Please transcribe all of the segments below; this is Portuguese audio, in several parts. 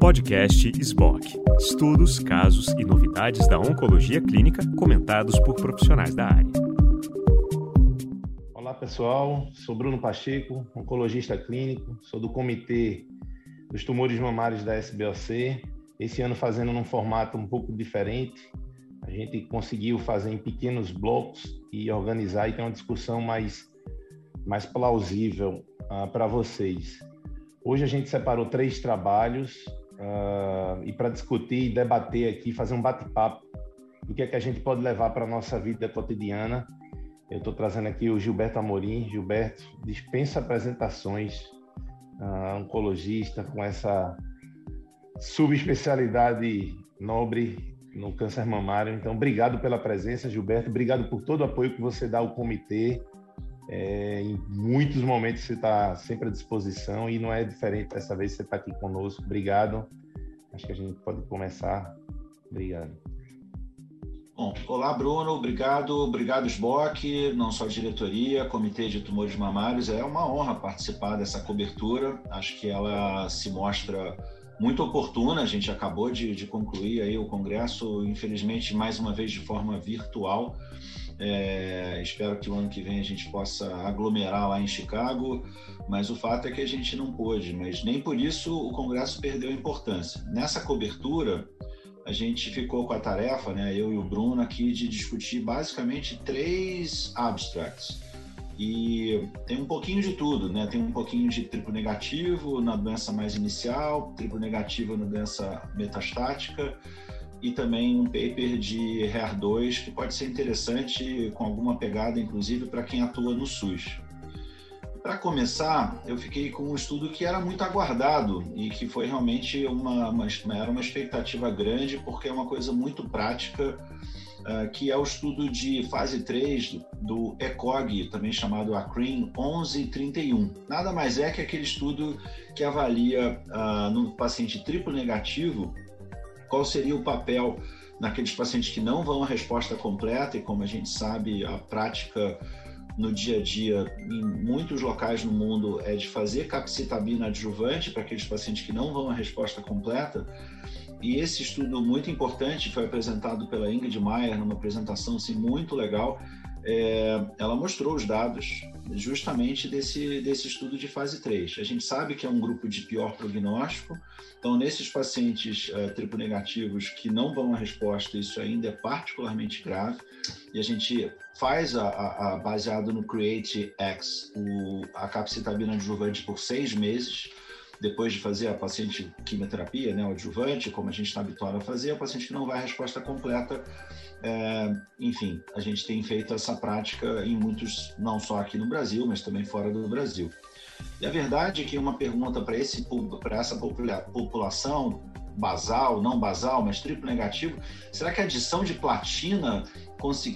Podcast SBOC. Estudos, casos e novidades da oncologia clínica comentados por profissionais da área. Olá pessoal, sou Bruno Pacheco, oncologista clínico, sou do comitê dos tumores mamários da SBOC. Esse ano fazendo num formato um pouco diferente. A gente conseguiu fazer em pequenos blocos e organizar e ter uma discussão mais, mais plausível uh, para vocês. Hoje a gente separou três trabalhos uh, e para discutir e debater aqui, fazer um bate-papo do que é que a gente pode levar para a nossa vida cotidiana. Eu estou trazendo aqui o Gilberto Amorim. Gilberto dispensa apresentações, uh, oncologista com essa subespecialidade nobre no câncer mamário. Então, obrigado pela presença, Gilberto. Obrigado por todo o apoio que você dá ao comitê. É, em muitos momentos você está sempre à disposição e não é diferente dessa vez você está aqui conosco. Obrigado. Acho que a gente pode começar. Obrigado. Bom, olá Bruno, obrigado, obrigado SBOC, não só diretoria, Comitê de Tumores Mamários, é uma honra participar dessa cobertura, acho que ela se mostra muito oportuna, a gente acabou de, de concluir aí o congresso, infelizmente mais uma vez de forma virtual, é, espero que o ano que vem a gente possa aglomerar lá em Chicago, mas o fato é que a gente não pôde, mas nem por isso o Congresso perdeu importância. Nessa cobertura, a gente ficou com a tarefa, né, eu e o Bruno aqui, de discutir basicamente três abstracts. E tem um pouquinho de tudo, né? Tem um pouquinho de triplo negativo na doença mais inicial, triplo negativo na doença metastática, e também um paper de HER2 que pode ser interessante com alguma pegada, inclusive, para quem atua no SUS. Para começar, eu fiquei com um estudo que era muito aguardado e que foi realmente uma, uma, era uma expectativa grande, porque é uma coisa muito prática, uh, que é o estudo de fase 3 do ECOG, também chamado ACRIN 1131. Nada mais é que aquele estudo que avalia uh, no paciente triplo negativo qual seria o papel naqueles pacientes que não vão à resposta completa, e como a gente sabe, a prática no dia a dia em muitos locais no mundo é de fazer capcitabina adjuvante para aqueles pacientes que não vão à resposta completa. E esse estudo muito importante foi apresentado pela Ingrid Meyer numa apresentação assim, muito legal. É, ela mostrou os dados justamente desse, desse estudo de fase 3. A gente sabe que é um grupo de pior prognóstico, então, nesses pacientes uh, triplo negativos que não vão à resposta, isso ainda é particularmente grave, e a gente faz, a, a, a baseado no CREATE X, o, a capcitabina adjuvante por seis meses, depois de fazer a paciente quimioterapia, né, adjuvante, como a gente está habituado a fazer, o paciente não vai à resposta completa, é, enfim, a gente tem feito essa prática em muitos, não só aqui no Brasil, mas também fora do Brasil. E a verdade é que uma pergunta para essa população basal, não basal, mas triplo negativo, será que a adição de platina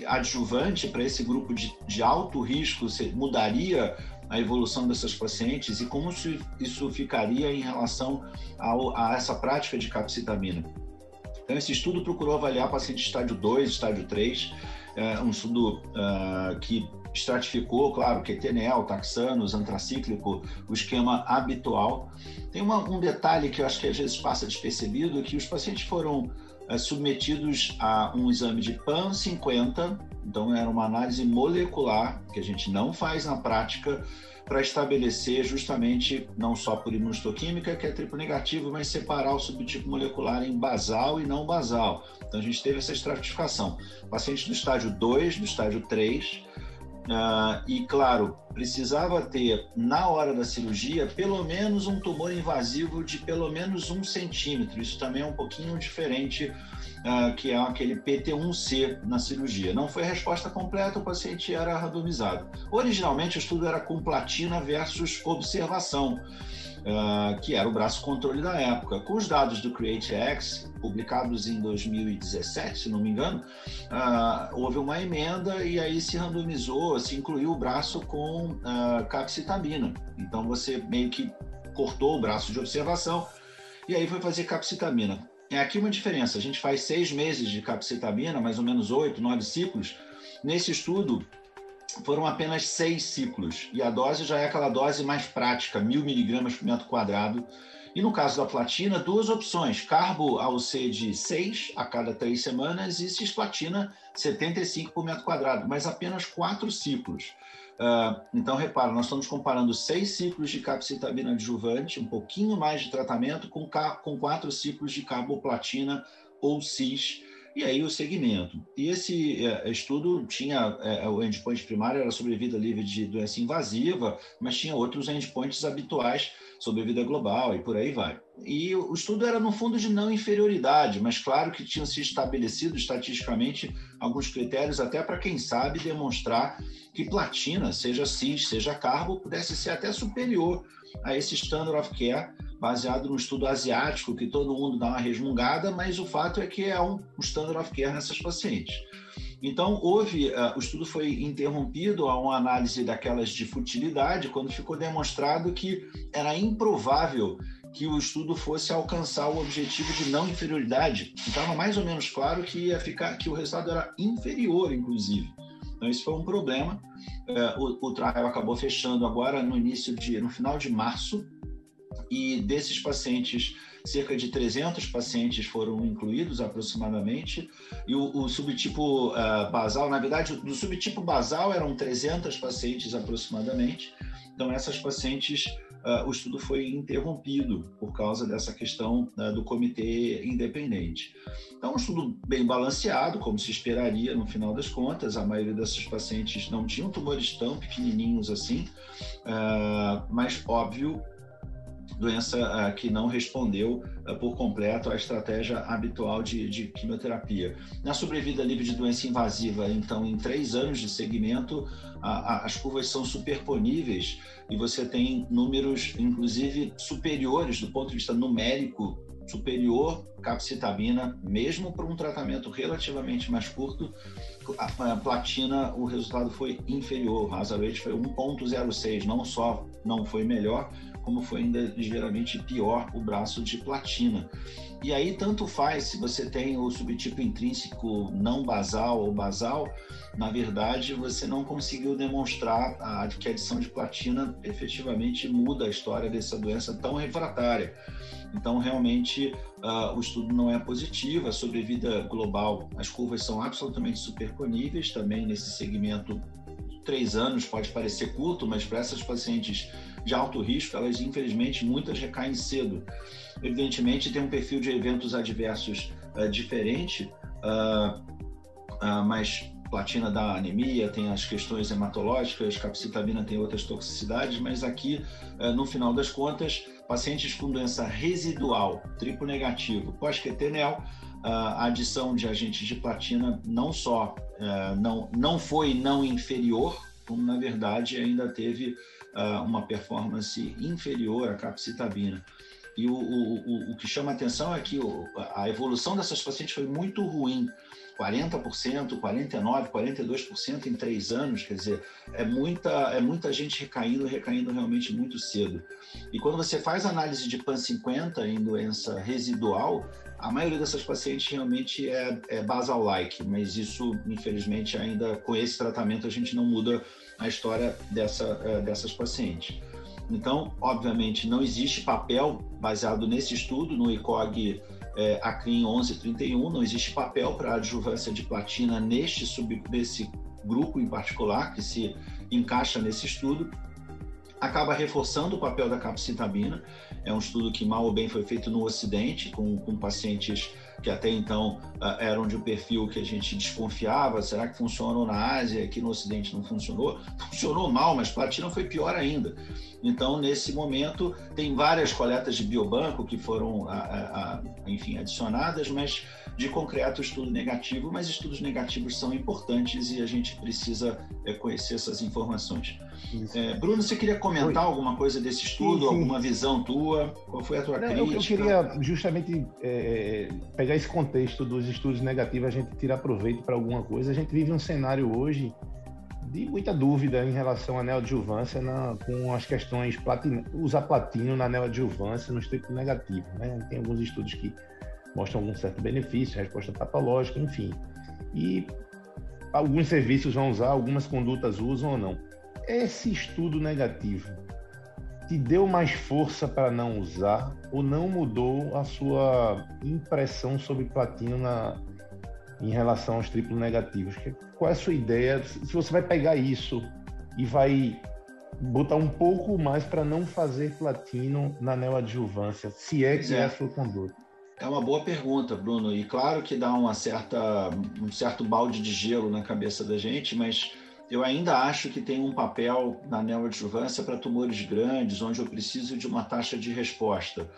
adjuvante para esse grupo de, de alto risco mudaria a evolução dessas pacientes e como isso ficaria em relação ao, a essa prática de capcitamina? Então, esse estudo procurou avaliar pacientes estágio 2, estágio 3, é um estudo uh, que estratificou, claro, QTNL, taxanos, antracíclico, o esquema habitual. Tem uma, um detalhe que eu acho que às vezes passa despercebido, que os pacientes foram é, submetidos a um exame de PAN 50, então era uma análise molecular, que a gente não faz na prática, para estabelecer justamente, não só por imunohistoquímica, que é triplo negativo, mas separar o subtipo molecular em basal e não basal. Então a gente teve essa estratificação. Pacientes do estágio 2, do estágio 3, Uh, e, claro, precisava ter, na hora da cirurgia, pelo menos um tumor invasivo de pelo menos um centímetro. Isso também é um pouquinho diferente, uh, que é aquele PT1C na cirurgia. Não foi a resposta completa, o paciente era randomizado. Originalmente, o estudo era com platina versus observação uh, que era o braço controle da época. Com os dados do CreateX, publicados em 2017, se não me engano, uh, houve uma emenda e aí se randomizou, se incluiu o braço com uh, capcitabina. Então você meio que cortou o braço de observação e aí foi fazer capcitabina. É aqui uma diferença. A gente faz seis meses de capcitabina, mais ou menos oito, nove ciclos. Nesse estudo, foram apenas seis ciclos. E a dose já é aquela dose mais prática, mil miligramas por metro quadrado. E no caso da platina, duas opções: carbo AUC de 6 a cada três semanas e cisplatina 75 por metro quadrado, mas apenas quatro ciclos. Uh, então, repara, nós estamos comparando seis ciclos de capecitabina adjuvante, um pouquinho mais de tratamento, com, com quatro ciclos de carboplatina ou cis e aí o segmento. E esse é, estudo tinha, é, o endpoint primário era sobrevida livre de doença invasiva, mas tinha outros endpoints habituais, sobrevida global e por aí vai. E o estudo era no fundo de não inferioridade, mas claro que tinham se estabelecido estatisticamente alguns critérios até para quem sabe demonstrar que platina, seja cis, seja carbo, pudesse ser até superior a esse standard of care baseado no estudo asiático, que todo mundo dá uma resmungada, mas o fato é que é um, standard of care nessas pacientes. Então, houve, uh, o estudo foi interrompido a uma análise daquelas de futilidade, quando ficou demonstrado que era improvável que o estudo fosse alcançar o objetivo de não inferioridade. Estava mais ou menos claro que ia ficar, que o resultado era inferior, inclusive. Então, isso foi um problema. Uh, o, o trial acabou fechando agora no início de, no final de março, e desses pacientes, cerca de 300 pacientes foram incluídos aproximadamente, e o, o subtipo uh, basal, na verdade, do subtipo basal eram 300 pacientes aproximadamente, então essas pacientes, uh, o estudo foi interrompido por causa dessa questão uh, do comitê independente. Então, um estudo bem balanceado, como se esperaria no final das contas, a maioria dessas pacientes não tinham tumores tão pequenininhos assim, mas óbvio doença uh, que não respondeu uh, por completo à estratégia habitual de, de, quimioterapia. Na sobrevida livre de doença invasiva, então, em três anos de segmento, uh, as curvas são superponíveis e você tem números, inclusive, superiores do ponto de vista numérico superior capcitabina, mesmo para um tratamento relativamente mais curto, a, platina, o resultado foi inferior, o hazard rate foi 1.06, não só não foi melhor, como foi ainda ligeiramente pior o braço de platina. E aí, tanto faz se você tem o subtipo intrínseco não basal ou basal, na verdade, você não conseguiu demonstrar a, que a adição de platina efetivamente muda a história dessa doença tão refratária. Então, realmente, uh, o estudo não é positivo. A sobrevida global, as curvas são absolutamente superponíveis também nesse segmento. Três anos pode parecer curto, mas para essas pacientes de alto risco, elas infelizmente muitas recaem cedo. Evidentemente tem um perfil de eventos adversos uh, diferente, uh, uh, mas platina dá anemia, tem as questões hematológicas, capcitabina tem outras toxicidades, mas aqui, no final das contas, pacientes com doença residual, triplo negativo, pós-quetenel, a adição de agentes de platina não só não, não foi não inferior, como na verdade ainda teve uh, uma performance inferior à capcitabina. E o, o, o, que chama atenção é que a evolução dessas pacientes foi muito ruim. 40%, 49%, 42% em três anos, quer dizer, é muita, é muita gente recaindo, recaindo realmente muito cedo. E quando você faz análise de PAN50 em doença residual, a maioria dessas pacientes realmente é, é basal-like, mas isso, infelizmente, ainda com esse tratamento a gente não muda a história dessa, eh, dessas pacientes. Então, obviamente, não existe papel baseado nesse estudo, no ICOG é, ACRIM 1131, não existe papel para adjuvância de platina neste sub, nesse grupo em particular, que se encaixa nesse estudo. Acaba reforçando o papel da capcitabina. É um estudo que, mal ou bem, foi feito no Ocidente, com, com pacientes que até então uh, eram de um perfil que a gente desconfiava, será que funcionou na Ásia, aqui no Ocidente não funcionou? Funcionou mal, mas platina foi pior ainda. Então, nesse momento, tem várias coletas de biobanco que foram, a, a, a, enfim, adicionadas, mas de concreto estudo negativo, mas estudos negativos são importantes e a gente precisa é, conhecer essas informações. É, Bruno, você queria comentar Oi. alguma coisa desse estudo, sim, sim. alguma visão tua? Qual foi a tua Não, crítica? Eu, eu queria justamente é, pegar esse contexto dos estudos negativos, a gente tirar proveito para alguma coisa. A gente vive um cenário hoje de muita dúvida em relação à neoadjuvância na, com as questões platina, usar platino na neoadjuvância no estricto negativo. Né? Tem alguns estudos que mostram algum certo benefício, resposta patológica, enfim. E alguns serviços vão usar, algumas condutas usam ou não. Esse estudo negativo te deu mais força para não usar ou não mudou a sua impressão sobre platino na, em relação aos triplos negativos? Qual é a sua ideia? Se você vai pegar isso e vai botar um pouco mais para não fazer platino na neoadjuvância, se é que é. é a sua conduta. É uma boa pergunta, Bruno. E claro que dá uma certa, um certo balde de gelo na cabeça da gente, mas eu ainda acho que tem um papel na neoadjuvância para tumores grandes, onde eu preciso de uma taxa de resposta.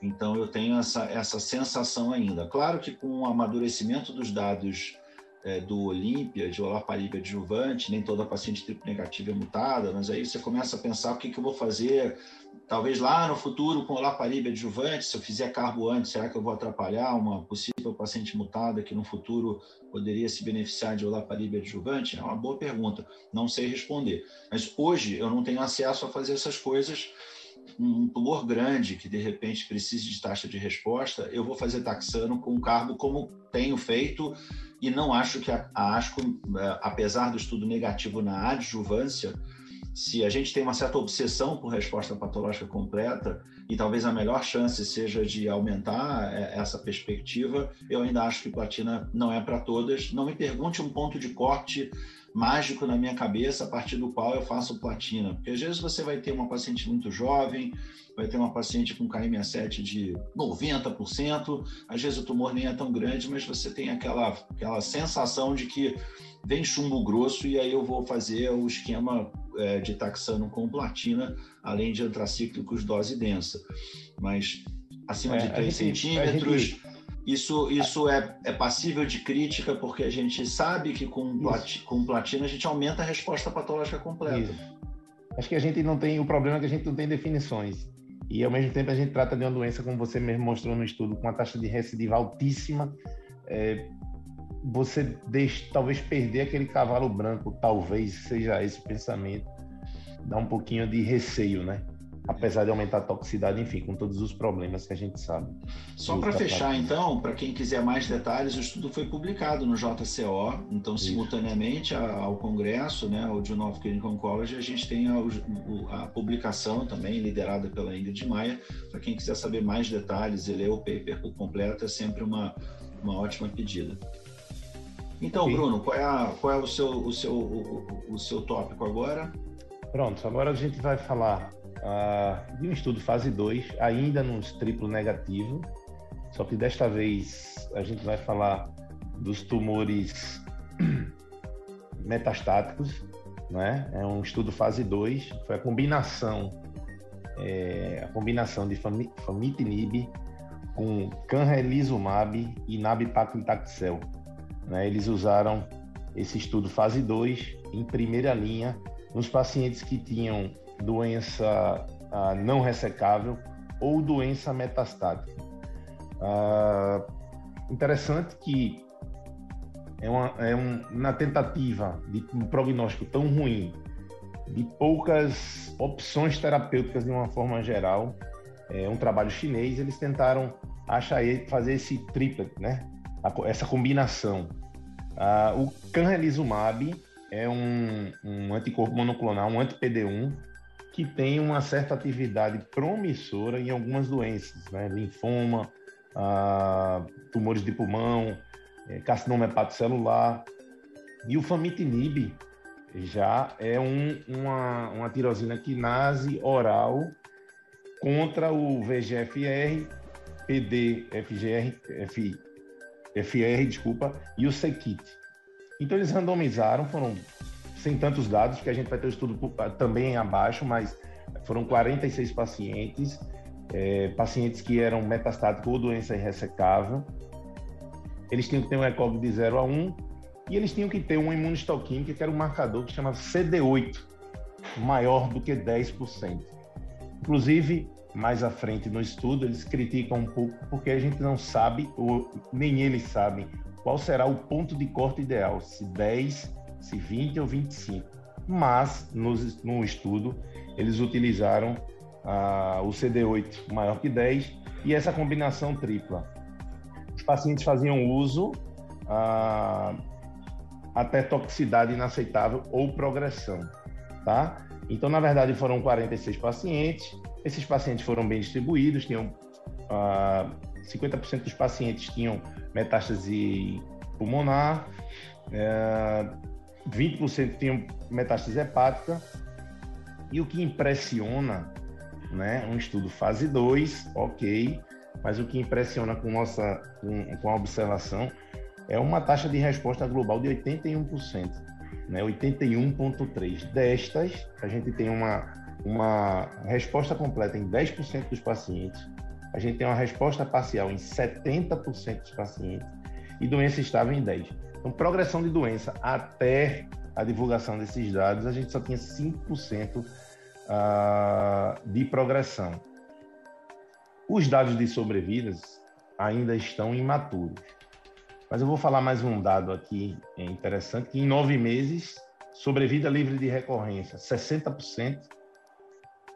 Então, eu tenho essa, essa sensação ainda. Claro que com o amadurecimento dos dados é, do Olímpia, de olaparib adjuvante, nem toda paciente triplo negativa é mutada, mas aí você começa a pensar o que, que eu vou fazer, talvez lá no futuro com olaparib adjuvante, se eu fizer carbo antes, será que eu vou atrapalhar uma possível paciente mutada que no futuro poderia se beneficiar de olaparib adjuvante? É uma boa pergunta, não sei responder. Mas hoje eu não tenho acesso a fazer essas coisas, um tumor grande que de repente precise de taxa de resposta, eu vou fazer taxano com carbo como tenho feito e não acho que a ASCO, é, apesar do estudo negativo na adjuvância, se a gente tem uma certa obsessão por resposta patológica completa, e talvez a melhor chance seja de aumentar é, essa perspectiva, eu ainda acho que platina não é para todas. Não me pergunte um ponto de corte mágico na minha cabeça a partir do qual eu faço platina. Porque às vezes você vai ter uma paciente muito jovem, vai ter uma paciente com KM7 de 90%, às vezes o tumor nem é tão grande, mas você tem aquela, aquela sensação de que vem chumbo grosso e aí eu vou fazer o esquema é, de taxano com platina, além de antracíclicos dose densa. Mas acima é, de 3 gente, centímetros. Isso, isso é, é passível de crítica porque a gente sabe que com, plat, com platina a gente aumenta a resposta patológica completa. Isso. Acho que a gente não tem, o problema é que a gente não tem definições. E ao mesmo tempo a gente trata de uma doença, como você mesmo mostrou no estudo, com uma taxa de recidiva altíssima. É, você deixa, talvez perder aquele cavalo branco, talvez seja esse o pensamento, dá um pouquinho de receio, né? Apesar de aumentar a toxicidade, enfim, com todos os problemas que a gente sabe. Só para fechar, então, para quem quiser mais detalhes, o estudo foi publicado no JCO, então, Isso. simultaneamente ao congresso, né, o Journal of Clinical Oncology, a gente tem a, a publicação também, liderada pela Ingrid Maia. Para quem quiser saber mais detalhes e ler o paper completo, é sempre uma, uma ótima pedida. Então, Sim. Bruno, qual é, a, qual é o, seu, o, seu, o, o, seu tópico agora? Pronto, agora a gente vai falar uh, de um estudo fase 2, ainda nos triplo negativo, só que desta vez a gente vai falar dos tumores metastáticos, né? É um estudo fase 2, foi a combinação é, a combinação de famitinib com canrelizumab e nab-paclitaxel né? Eles usaram esse estudo fase 2 em primeira linha nos pacientes que tinham doença ah, não ressecável ou doença metastática. Ah, interessante que é, uma, é um, na tentativa de um prognóstico tão ruim, de poucas opções terapêuticas de uma forma geral, é um trabalho chinês, eles tentaram achar fazer esse triplet, né? essa combinação. Ah, o canrelizumab é um, um anticorpo monoclonal, um anti-PD1, que tem uma certa atividade promissora em algumas doenças, né? linfoma, ah, tumores de pulmão, é, carcinoma hepatocelular. E o famitinib já é um, uma, uma tirosina quinase oral contra o VGFR, PD, FGR, F, FR, desculpa, e o Sekit. Então eles randomizaram, foram sem tantos dados, porque a gente vai ter o estudo também abaixo, mas foram 46 pacientes, é, pacientes que eram metastáticos ou doença irressecável. Eles tinham que ter um ECOG de 0 a 1 e eles tinham que ter uma imunistoquímica, que era um marcador que chama CD8, maior do que 10%. Inclusive, mais à frente no estudo, eles criticam um pouco porque a gente não sabe, ou nem eles sabem, qual será o ponto de corte ideal, se 10, se 20 ou 25. Mas, no, no estudo, eles utilizaram ah, o CD8 maior que 10 e essa combinação tripla. Os pacientes faziam uso ah, até toxicidade inaceitável ou progressão, tá? Então, na verdade, foram 46 pacientes. Esses pacientes foram bem distribuídos, tinham ah, 50% dos pacientes tinham metástase pulmonar, é, 20% tinham metástase hepática. E o que impressiona, né, um estudo fase 2, ok, mas o que impressiona com, nossa, com, com a observação é uma taxa de resposta global de 81%, né, 81,3%. Destas, a gente tem uma, uma resposta completa em 10% dos pacientes, a gente tem uma resposta parcial em 70% dos pacientes e doença estável em 10%. Então, progressão de doença até a divulgação desses dados, a gente só tinha 5% ah, de progressão. Os dados de sobrevidas ainda estão imaturos. Mas eu vou falar mais um dado aqui é interessante, que em nove meses, sobrevida livre de recorrência, 60%,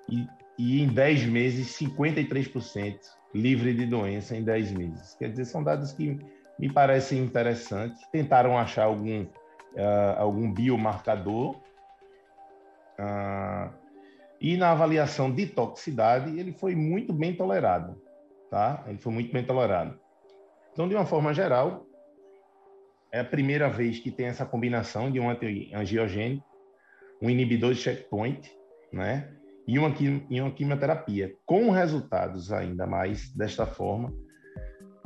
e, e em 10 meses, 53% livre de doença em 10 meses. Quer dizer, são dados que me parecem interessantes. Tentaram achar algum, uh, algum biomarcador. Uh, e na avaliação de toxicidade, ele foi muito bem tolerado. Tá? Ele foi muito bem tolerado. Então, de uma forma geral, é a primeira vez que tem essa combinação de um antiangiogênico, um inibidor de checkpoint, né? E uma, e uma quimioterapia, com resultados ainda mais desta forma,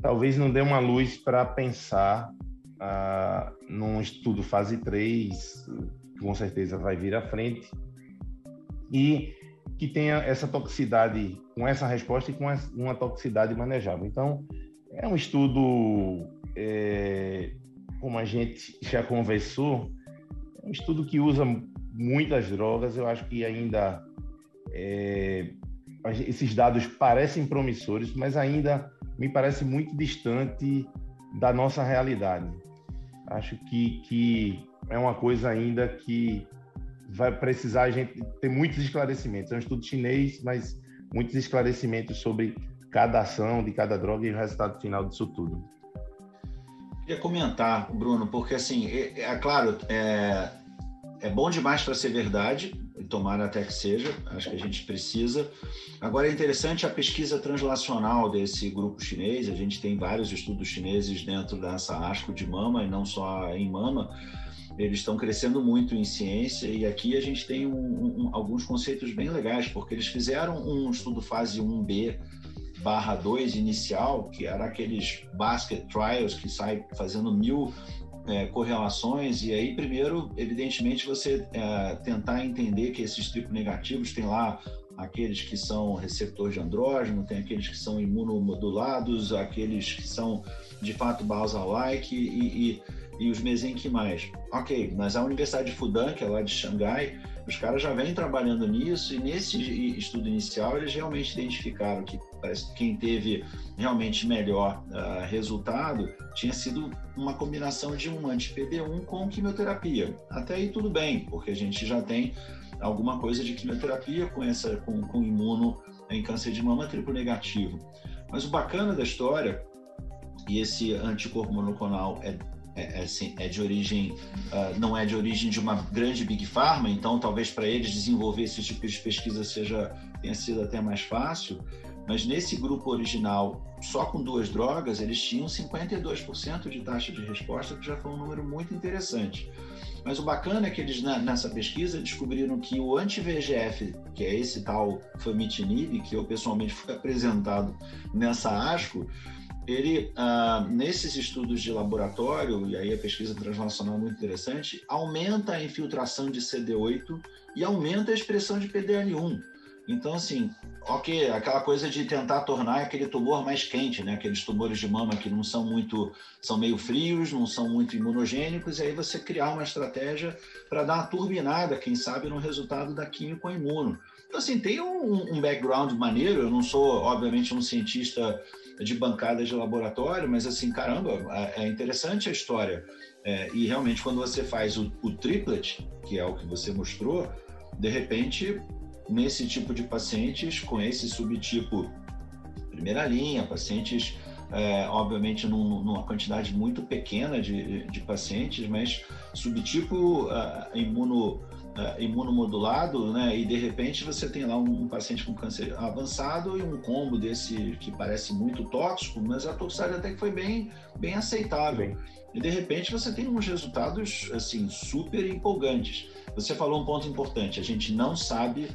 talvez não dê uma luz para pensar ah, num estudo fase 3, que com certeza vai vir à frente, e que tenha essa toxicidade, com essa resposta e com uma toxicidade manejável. Então, é um estudo é, como a gente já conversou, é um estudo que usa muitas drogas. Eu acho que ainda é, esses dados parecem promissores, mas ainda me parece muito distante da nossa realidade. Acho que, que é uma coisa ainda que vai precisar a gente ter muitos esclarecimentos. É um estudo chinês, mas muitos esclarecimentos sobre cada ação de cada droga e o resultado final disso tudo queria comentar, Bruno, porque assim, é, é claro, é, é bom demais para ser verdade, tomara até que seja, acho que a gente precisa. Agora é interessante a pesquisa translacional desse grupo chinês, a gente tem vários estudos chineses dentro dessa ASCO de mama, e não só em mama, eles estão crescendo muito em ciência, e aqui a gente tem um, um, alguns conceitos bem legais, porque eles fizeram um estudo fase 1B, barra 2 inicial, que era aqueles basket trials que sai fazendo mil é, correlações, e aí, primeiro, evidentemente, você é, tentar entender que esses triplos negativos tem lá aqueles que são receptor de andrógeno, tem aqueles que são imunomodulados, aqueles que são de fato basal-like e, e, e, os mesenquimais. Ok, mas a Universidade de Fudan, que é lá de Xangai, os caras já vêm trabalhando nisso e nesse estudo inicial eles realmente identificaram que quem teve realmente melhor uh, resultado tinha sido uma combinação de um anti-PD1 com quimioterapia. Até aí tudo bem, porque a gente já tem alguma coisa de quimioterapia com essa com, com imuno em câncer de mama triplo negativo. Mas o bacana da história e esse anticorpo monoclonal é é, é, assim, é de origem, uh, não é de origem de uma grande big pharma, então talvez para eles desenvolver esse tipo de pesquisa seja tenha sido até mais fácil. Mas nesse grupo original, só com duas drogas, eles tinham 52% de taxa de resposta, que já foi um número muito interessante. Mas o bacana é que eles, nessa pesquisa, descobriram que o anti-VEGF, que é esse tal famitinib, que eu pessoalmente fui apresentado nessa ASCO, ele, ah, nesses estudos de laboratório, e aí a pesquisa translacional é muito interessante, aumenta a infiltração de CD8 e aumenta a expressão de PDL1. Então, assim, ok, aquela coisa de tentar tornar aquele tumor mais quente, né? Aqueles tumores de mama que não são muito, são meio frios, não são muito imunogênicos, e aí você criar uma estratégia para dar uma turbinada, quem sabe, no resultado da química imuno. Então, assim, tem um, um background maneiro, eu não sou, obviamente, um cientista de bancadas de laboratório, mas assim, caramba, é, é interessante a história. É, e realmente, quando você faz o, o triplet, que é o que você mostrou, de repente, nesse tipo de pacientes, com esse subtipo primeira linha, pacientes é, obviamente num, numa quantidade muito pequena de, de pacientes, mas subtipo uh, imuno, uh, imunomodulado, né? E de repente você tem lá um, um, paciente com câncer avançado e um combo desse que parece muito tóxico, mas a toxicidade até que foi bem, bem aceitável. Bem. E de repente você tem uns resultados assim super empolgantes. Você falou um ponto importante, a gente não sabe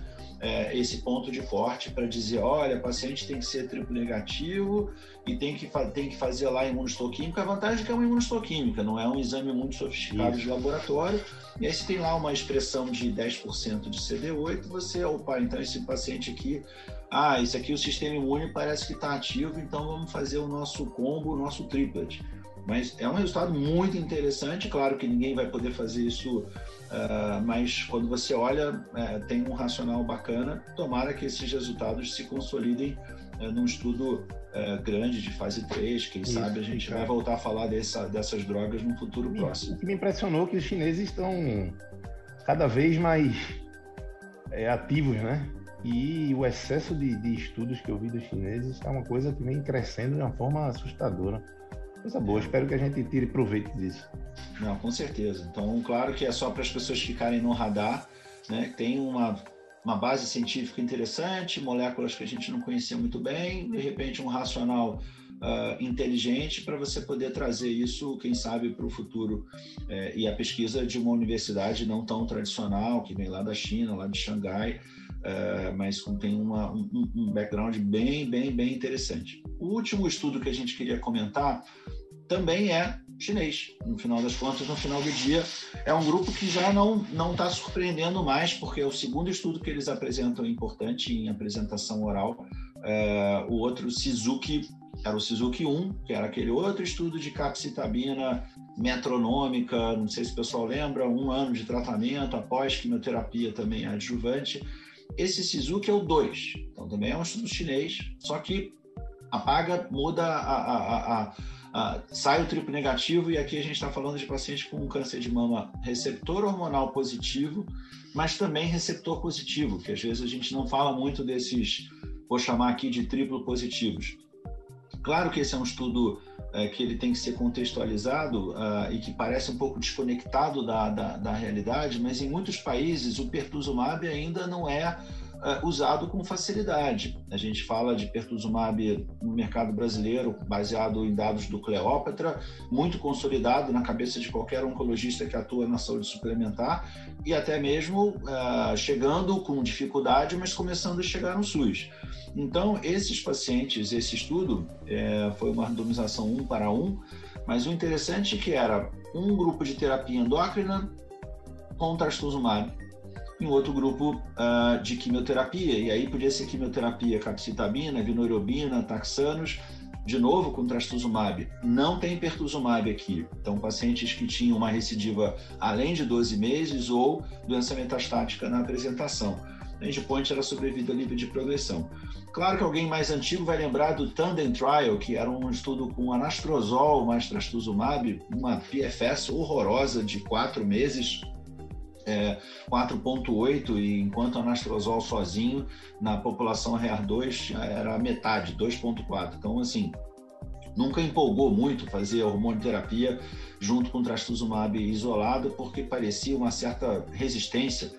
é, esse ponto de corte para dizer, olha, o paciente tem que ser triplo negativo e tem que, tem que fazer lá imunohistoquímica. A vantagem é que é uma imunohistoquímica, não é um exame muito sofisticado Isso. de laboratório. E aí se tem lá uma expressão de 10% de CD8, você, opa, então esse paciente aqui, ah, esse aqui o sistema imune parece que está ativo, então vamos fazer o nosso combo, o nosso triplet. Mas é um resultado muito interessante, claro que ninguém vai poder fazer isso Uh, mas quando você olha, uh, tem um racional bacana. Tomara que esses resultados se consolidem uh, num estudo é, grande de fase 3. Quem Isso, sabe a gente vai voltar a falar dessa, dessas drogas no futuro próximo. O que me impressionou é que os chineses estão cada vez mais é, ativos, né? E o excesso de, de estudos que eu vi dos chineses é uma coisa que vem crescendo de uma forma assustadora. Coisa boa, espero que a gente tire proveito disso. Não, com certeza. Então, claro que é só para as pessoas ficarem no radar, né? Tem uma, uma base científica interessante, moléculas que a gente não conhecia muito bem, de repente um racional uh, inteligente para você poder trazer isso, quem sabe, para o futuro. É, e a pesquisa de uma universidade não tão tradicional, que vem lá da China, lá de Xangai, uh, mas tem uma, um, um background bem, bem, bem interessante. O último estudo que a gente queria comentar também é chinês. No final das contas, no final do dia, é um grupo que já não está surpreendendo mais, porque é o segundo estudo que eles apresentam importante em apresentação oral. É, o outro, Suzuki, era o Suzuki 1, que era aquele outro estudo de capcitabina metronômica, não sei se o pessoal lembra, um ano de tratamento após quimioterapia também adjuvante. Esse Suzuki é o 2, então também é um estudo chinês, só que apaga, muda a, a, a sai o triplo negativo e aqui a gente está falando de pacientes com câncer de mama receptor hormonal positivo, mas também receptor positivo, que às vezes a gente não fala muito desses, vou chamar aqui de triplo positivos. Claro que esse é um estudo é, que ele tem que ser contextualizado uh, e que parece um pouco desconectado da, da, da realidade, mas em muitos países o pertuzumab ainda não é uh, usado com facilidade. A gente fala de pertuzumab no mercado brasileiro, baseado em dados do Cleópatra, muito consolidado na cabeça de qualquer oncologista que atua na saúde suplementar e até mesmo uh, chegando com dificuldade, mas começando a chegar no SUS. Então, esses pacientes, esse estudo é, foi uma randomização um para um, mas o interessante é que era um grupo de terapia endócrina com trastuzumab em outro grupo uh, de quimioterapia, e aí podia ser quimioterapia capcitabina, vinorobina, taxanos, de novo com trastuzumab. Não tem pertuzumab aqui. Então, pacientes que tinham uma recidiva além de 12 meses ou doença metastática na apresentação. Endpoint era sobrevida livre de progressão. Claro que alguém mais antigo vai lembrar do Tandem Trial, que era um estudo com anastrozol mais trastuzumab, uma PFS horrorosa de quatro meses, é, 4,8 e enquanto anastrozol sozinho na população REAR2 era metade, 2,4. Então, assim, nunca empolgou muito fazer hormonioterapia junto com trastuzumab isolado, porque parecia uma certa resistência.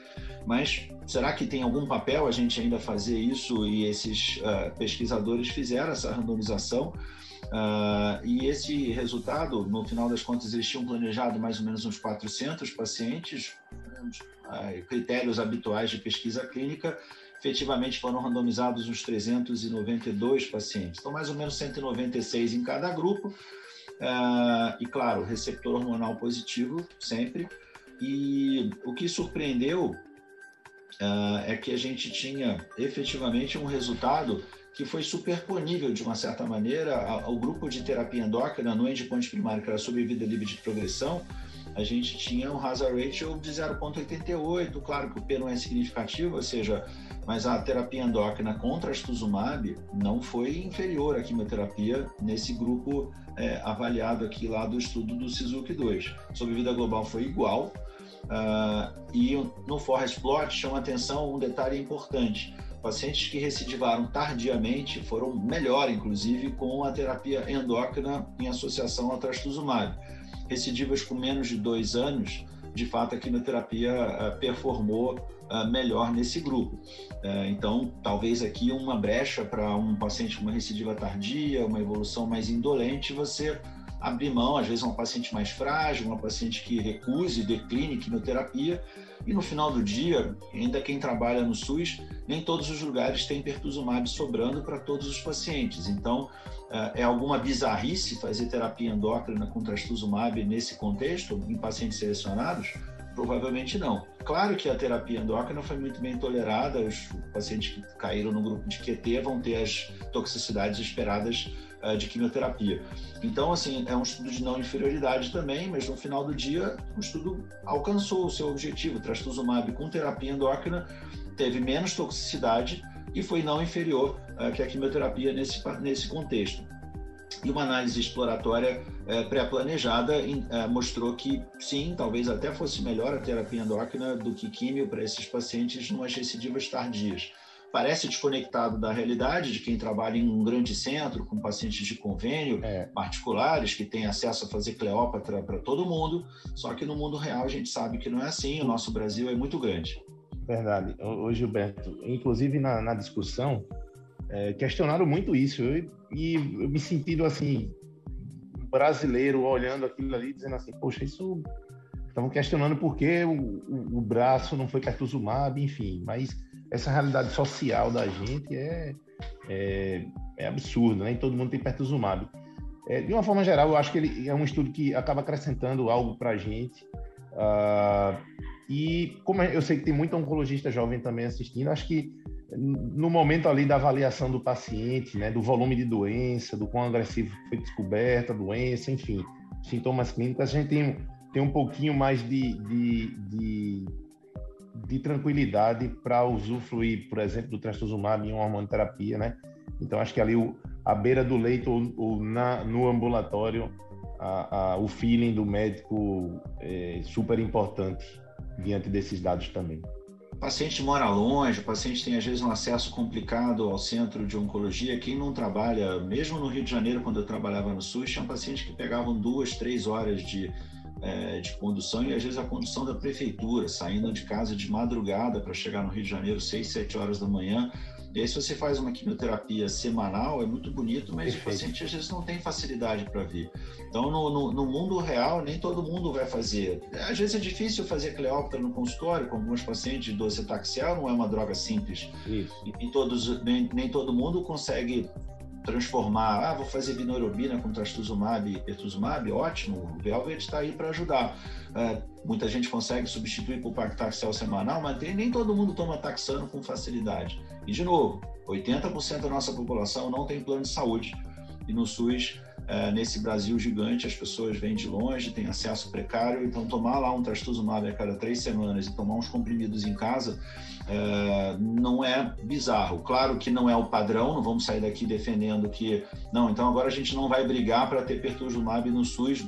Mas será que tem algum papel a gente ainda fazer isso e esses uh, pesquisadores fizeram essa randomização? Uh, e esse resultado, no final das contas, eles tinham planejado mais ou menos uns 400 pacientes, uh, critérios habituais de pesquisa clínica, efetivamente foram randomizados uns 392 pacientes. Então, mais ou menos 196 em cada grupo. Uh, e, claro, receptor hormonal positivo sempre. E o que surpreendeu é que a gente tinha efetivamente um resultado que foi superponível, de uma certa maneira, ao grupo de terapia endócrina no endpoint primário, que era sobrevida livre de progressão, a gente tinha um hazard ratio de 0,88. Claro que o P não é significativo, ou seja, mas a terapia endócrina contra trastuzumab não foi inferior à quimioterapia nesse grupo é, avaliado aqui lá do estudo do Suzuki 2. Sobrevida global foi igual. Uh, e no Forest Plot chama atenção um detalhe importante pacientes que recidivaram tardiamente foram melhor, inclusive, com a terapia endócrina em associação ao trastuzumab. Recidivas com menos de dois anos, de fato, a quimioterapia eh, performou eh, melhor nesse grupo. Eh, então, talvez aqui uma brecha para um paciente com uma recidiva tardia, uma evolução mais indolente, você abrir mão, às vezes, uma paciente mais frágil, uma paciente que recuse, decline quimioterapia, e no final do dia, ainda quem trabalha no SUS, nem todos os lugares têm pertuzumab sobrando para todos os pacientes. Então, é alguma bizarrice fazer terapia endócrina com trastuzumab nesse contexto, em pacientes selecionados? Provavelmente não. Claro que a terapia endócrina foi muito bem tolerada, os pacientes que caíram no grupo de QT vão ter as toxicidades esperadas de quimioterapia. Então, assim, é um estudo de não inferioridade também, mas no final do dia o estudo alcançou o seu objetivo. Trastuzumab com terapia endócrina teve menos toxicidade e foi não inferior uh, que a quimioterapia nesse, nesse contexto. E uma análise exploratória uh, pré-planejada mostrou que sim, talvez até fosse melhor a terapia endócrina do que químio para esses pacientes numas recidivas tardias. Parece desconectado da realidade de quem trabalha em um grande centro com pacientes de convênio é. particulares que têm acesso a fazer Cleópatra para todo mundo, só que no mundo real a gente sabe que não é assim, o nosso Brasil é muito grande. Verdade. Ô, Gilberto, inclusive na, na discussão, é, questionaram muito isso. Eu, e eu me sentindo assim, brasileiro, olhando aquilo ali, dizendo assim, poxa, isso. Estavam questionando por que o, o, o braço não foi pertuzumab, enfim. Mas essa realidade social da gente é, é, é absurda, né? todo mundo tem pertuzumab. É, de uma forma geral, eu acho que ele é um estudo que acaba acrescentando algo para a gente. Uh, e como eu sei que tem muito oncologista jovem também assistindo, acho que no momento ali da avaliação do paciente, né, do volume de doença, do quão agressivo foi descoberta a doença, enfim, sintomas clínicos, a gente tem, tem um pouquinho mais de, de, de, de tranquilidade para usufruir, por exemplo, do trastuzumab em uma hormonoterapia, né? Então, acho que ali a beira do leito ou, ou na, no ambulatório, a, a, o feeling do médico é super importante diante desses dados também. O paciente mora longe, o paciente tem às vezes um acesso complicado ao centro de oncologia. Quem não trabalha, mesmo no Rio de Janeiro, quando eu trabalhava no SUS, tinha pacientes que pegavam duas, três horas de, é, de condução e às vezes a condução da prefeitura, saindo de casa de madrugada para chegar no Rio de Janeiro, seis, sete horas da manhã, e aí, se você faz uma quimioterapia semanal, é muito bonito, mas Perfeito. o paciente às vezes não tem facilidade para vir. Então, no, no, no, mundo real, nem todo mundo vai fazer. Às vezes é difícil fazer Cleópatra no consultório, com alguns pacientes de docetaxiel, não é uma droga simples. Isso. E, e todos, nem, nem todo mundo consegue transformar, ah, vou fazer vinorobina com trastuzumab e pertuzumab, ótimo, o Velvet está aí para ajudar. É, muita gente consegue substituir por pactaxel semanal, mas nem todo mundo toma taxano com facilidade. E, de novo, 80% da nossa população não tem plano de saúde. E no SUS, é, nesse Brasil gigante, as pessoas vêm de longe, têm acesso precário, então tomar lá um trastuzumab a cada três semanas e tomar uns comprimidos em casa é, não é bizarro. Claro que não é o padrão, não vamos sair daqui defendendo que, não, então agora a gente não vai brigar para ter pertuzumab no SUS,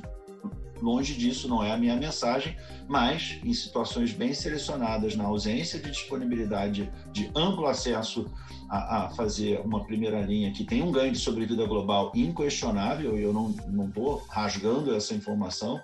longe disso, não é a minha mensagem, mas em situações bem selecionadas, na ausência de disponibilidade de amplo acesso a, a fazer uma primeira linha que tem um ganho de sobrevida global inquestionável, e eu não estou rasgando essa informação,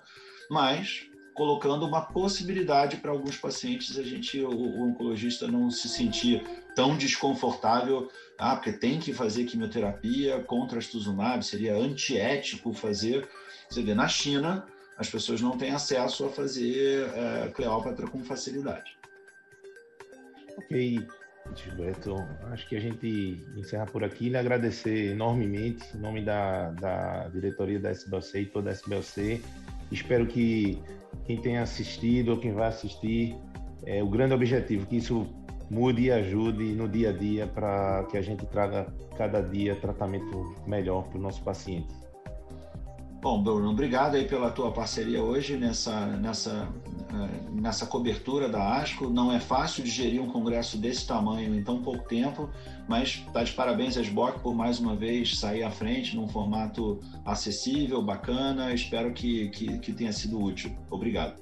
mas colocando uma possibilidade para alguns pacientes a gente o, o, oncologista não se sentir tão desconfortável ah porque tem que fazer quimioterapia contra trastuzumab seria antiético fazer. Você vê na China as pessoas não têm acesso a fazer é, Cleópatra com facilidade. Ok, Gilberto, acho que a gente encerra por aqui. Lhe agradecer enormemente em nome da, da diretoria da SBLC e toda a SBLC. Espero que quem tenha assistido ou quem vai assistir, é, o grande objetivo, que isso mude e ajude no dia a dia para que a gente traga cada dia tratamento melhor para o nosso paciente. Bom, Bruno, obrigado aí pela tua parceria hoje nessa, nessa, eh, nessa cobertura da ASCO. Não é fácil digerir um congresso desse tamanho em tão pouco tempo, mas está de parabéns a SBOC por mais uma vez sair à frente num formato acessível, bacana. Espero que, que, que tenha sido útil. Obrigado.